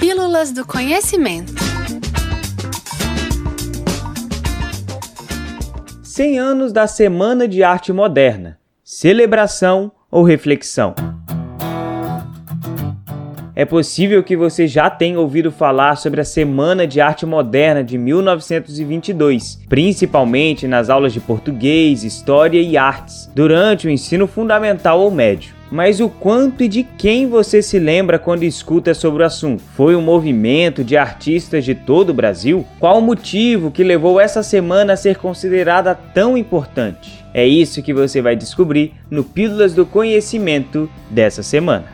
Pílulas do Conhecimento. 100 anos da Semana de Arte Moderna. Celebração ou reflexão? É possível que você já tenha ouvido falar sobre a Semana de Arte Moderna de 1922, principalmente nas aulas de português, história e artes, durante o ensino fundamental ou médio. Mas o quanto e de quem você se lembra quando escuta sobre o assunto? Foi um movimento de artistas de todo o Brasil? Qual o motivo que levou essa semana a ser considerada tão importante? É isso que você vai descobrir no Pílulas do Conhecimento dessa semana.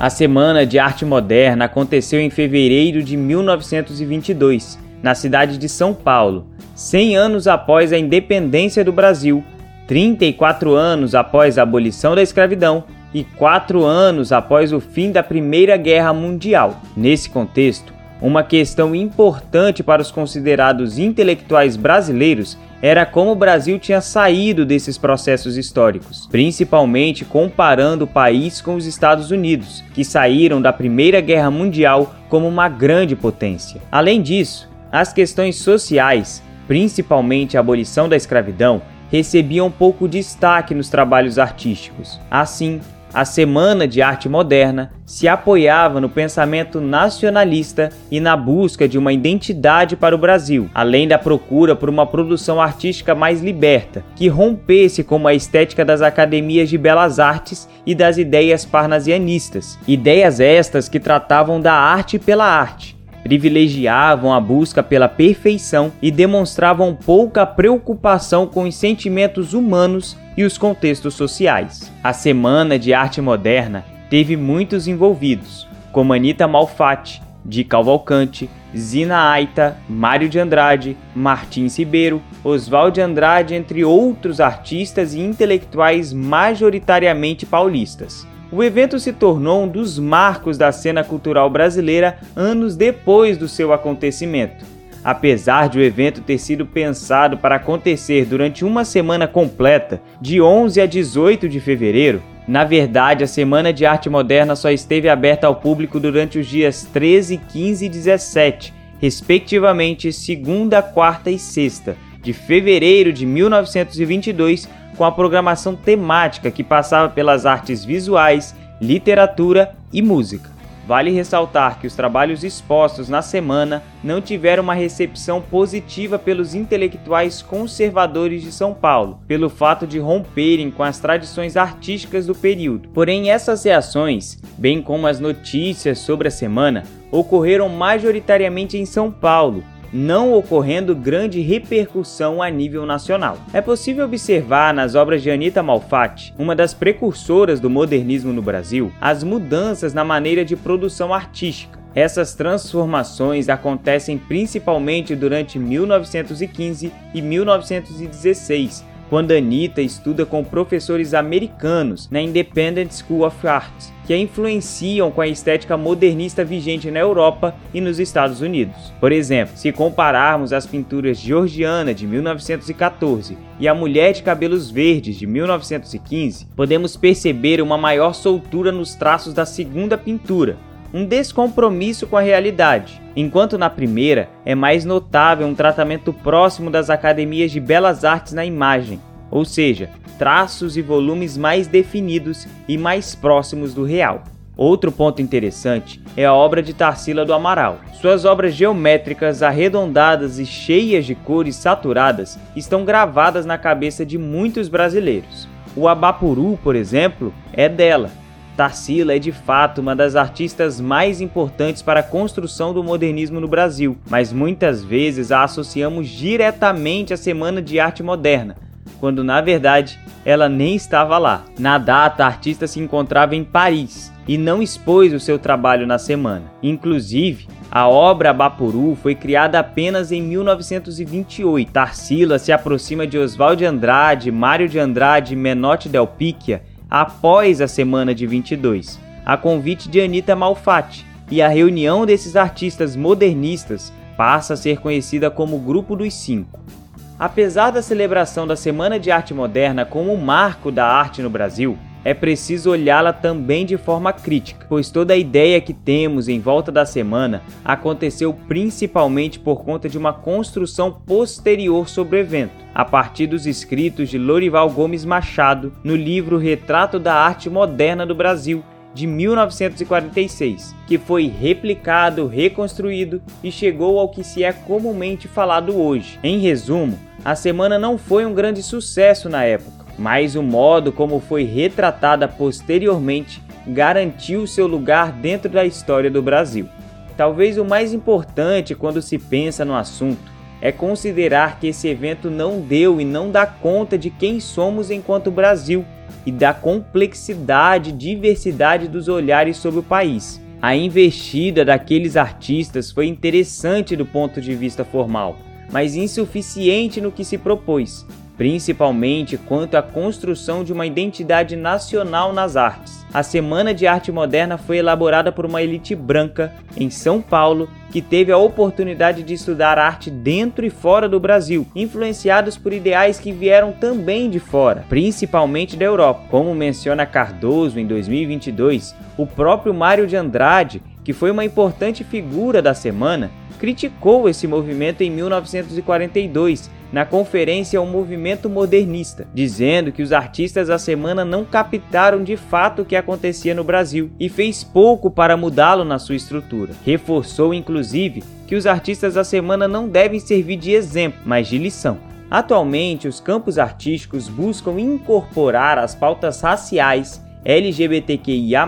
A Semana de Arte Moderna aconteceu em fevereiro de 1922, na cidade de São Paulo, 100 anos após a independência do Brasil, 34 anos após a abolição da escravidão e 4 anos após o fim da Primeira Guerra Mundial. Nesse contexto, uma questão importante para os considerados intelectuais brasileiros era como o Brasil tinha saído desses processos históricos, principalmente comparando o país com os Estados Unidos, que saíram da Primeira Guerra Mundial como uma grande potência. Além disso, as questões sociais, principalmente a abolição da escravidão, recebiam pouco destaque nos trabalhos artísticos. Assim, a Semana de Arte Moderna se apoiava no pensamento nacionalista e na busca de uma identidade para o Brasil, além da procura por uma produção artística mais liberta, que rompesse com a estética das academias de belas artes e das ideias parnasianistas. Ideias estas que tratavam da arte pela arte, privilegiavam a busca pela perfeição e demonstravam pouca preocupação com os sentimentos humanos e os contextos sociais. A Semana de Arte Moderna teve muitos envolvidos, como Anita Malfatti, Di Cavalcante, Zina Aita, Mário de Andrade, Martins Ribeiro, Oswald de Andrade, entre outros artistas e intelectuais majoritariamente paulistas. O evento se tornou um dos marcos da cena cultural brasileira anos depois do seu acontecimento. Apesar de o evento ter sido pensado para acontecer durante uma semana completa, de 11 a 18 de fevereiro, na verdade a Semana de Arte Moderna só esteve aberta ao público durante os dias 13, 15 e 17, respectivamente segunda, quarta e sexta, de fevereiro de 1922 com a programação temática que passava pelas artes visuais, literatura e música. Vale ressaltar que os trabalhos expostos na semana não tiveram uma recepção positiva pelos intelectuais conservadores de São Paulo, pelo fato de romperem com as tradições artísticas do período. Porém, essas reações, bem como as notícias sobre a semana, ocorreram majoritariamente em São Paulo, não ocorrendo grande repercussão a nível nacional. É possível observar nas obras de Anita Malfatti, uma das precursoras do modernismo no Brasil, as mudanças na maneira de produção artística. Essas transformações acontecem principalmente durante 1915 e 1916, quando Anita estuda com professores americanos na Independent School of Art, que a influenciam com a estética modernista vigente na Europa e nos Estados Unidos. Por exemplo, se compararmos as pinturas Georgiana de 1914 e A Mulher de Cabelos Verdes de 1915, podemos perceber uma maior soltura nos traços da segunda pintura, um descompromisso com a realidade, enquanto na primeira é mais notável um tratamento próximo das academias de belas artes na imagem, ou seja, traços e volumes mais definidos e mais próximos do real. Outro ponto interessante é a obra de Tarsila do Amaral. Suas obras geométricas, arredondadas e cheias de cores saturadas estão gravadas na cabeça de muitos brasileiros. O Abapuru, por exemplo, é dela, Tarsila é de fato uma das artistas mais importantes para a construção do modernismo no Brasil, mas muitas vezes a associamos diretamente à Semana de Arte Moderna, quando na verdade ela nem estava lá. Na data, a artista se encontrava em Paris e não expôs o seu trabalho na semana. Inclusive, a obra Bapuru foi criada apenas em 1928. Tarsila se aproxima de Oswald de Andrade, Mário de Andrade e Menotti Del Picchia após a semana de 22, a convite de Anita Malfatti, e a reunião desses artistas modernistas passa a ser conhecida como Grupo dos Cinco. Apesar da celebração da Semana de Arte Moderna como um marco da arte no Brasil, é preciso olhá-la também de forma crítica, pois toda a ideia que temos em volta da semana aconteceu principalmente por conta de uma construção posterior sobre o evento, a partir dos escritos de Lorival Gomes Machado no livro Retrato da Arte Moderna do Brasil, de 1946, que foi replicado, reconstruído e chegou ao que se é comumente falado hoje. Em resumo, a semana não foi um grande sucesso na época, mas o modo como foi retratada posteriormente garantiu seu lugar dentro da história do Brasil. Talvez o mais importante quando se pensa no assunto é considerar que esse evento não deu e não dá conta de quem somos enquanto Brasil e da complexidade e diversidade dos olhares sobre o país. A investida daqueles artistas foi interessante do ponto de vista formal, mas insuficiente no que se propôs, principalmente quanto à construção de uma identidade nacional nas artes. A Semana de Arte Moderna foi elaborada por uma elite branca em São Paulo que teve a oportunidade de estudar arte dentro e fora do Brasil, influenciados por ideais que vieram também de fora, principalmente da Europa. Como menciona Cardoso em 2022, o próprio Mário de Andrade, que foi uma importante figura da semana, criticou esse movimento em 1942 na conferência O Movimento Modernista, dizendo que os artistas da semana não captaram de fato o que acontecia no Brasil e fez pouco para mudá-lo na sua estrutura. Reforçou inclusive que os artistas da semana não devem servir de exemplo, mas de lição. Atualmente, os campos artísticos buscam incorporar as pautas raciais, LGBTQIA,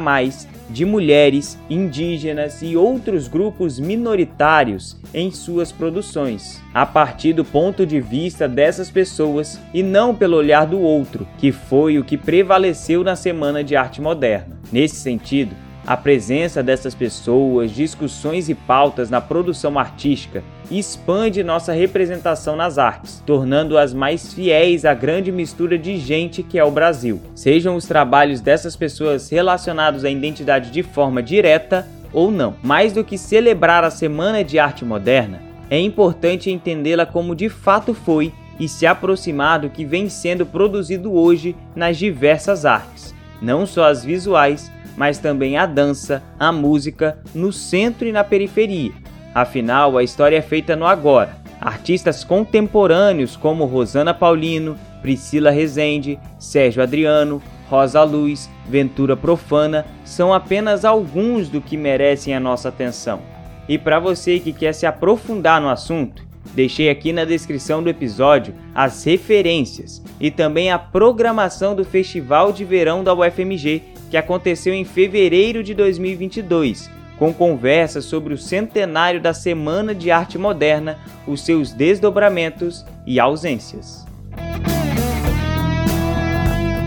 de mulheres, indígenas e outros grupos minoritários em suas produções, a partir do ponto de vista dessas pessoas e não pelo olhar do outro, que foi o que prevaleceu na Semana de Arte Moderna. Nesse sentido, a presença dessas pessoas, discussões e pautas na produção artística expande nossa representação nas artes, tornando-as mais fiéis à grande mistura de gente que é o Brasil. Sejam os trabalhos dessas pessoas relacionados à identidade de forma direta ou não. Mais do que celebrar a Semana de Arte Moderna, é importante entendê-la como de fato foi e se aproximar do que vem sendo produzido hoje nas diversas artes, não só as visuais, mas também a dança, a música, no centro e na periferia. Afinal, a história é feita no agora. Artistas contemporâneos como Rosana Paulino, Priscila Rezende, Sérgio Adriano, Rosa Luz, Ventura Profana são apenas alguns do que merecem a nossa atenção. E para você que quer se aprofundar no assunto, deixei aqui na descrição do episódio as referências e também a programação do Festival de Verão da UFMG que aconteceu em fevereiro de 2022, com conversas sobre o centenário da Semana de Arte Moderna, os seus desdobramentos e ausências.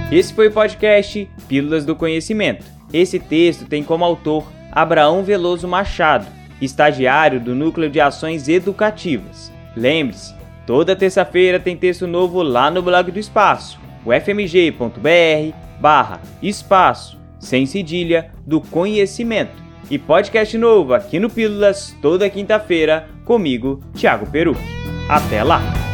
Esse foi o podcast Pílulas do Conhecimento. Esse texto tem como autor Abraão Veloso Machado, estagiário do Núcleo de Ações Educativas. Lembre-se, toda terça-feira tem texto novo lá no blog do Espaço, ufmg.br barra espaço sem cedilha, do conhecimento. E podcast novo aqui no Pílulas, toda quinta-feira, comigo, Thiago Peru. Até lá!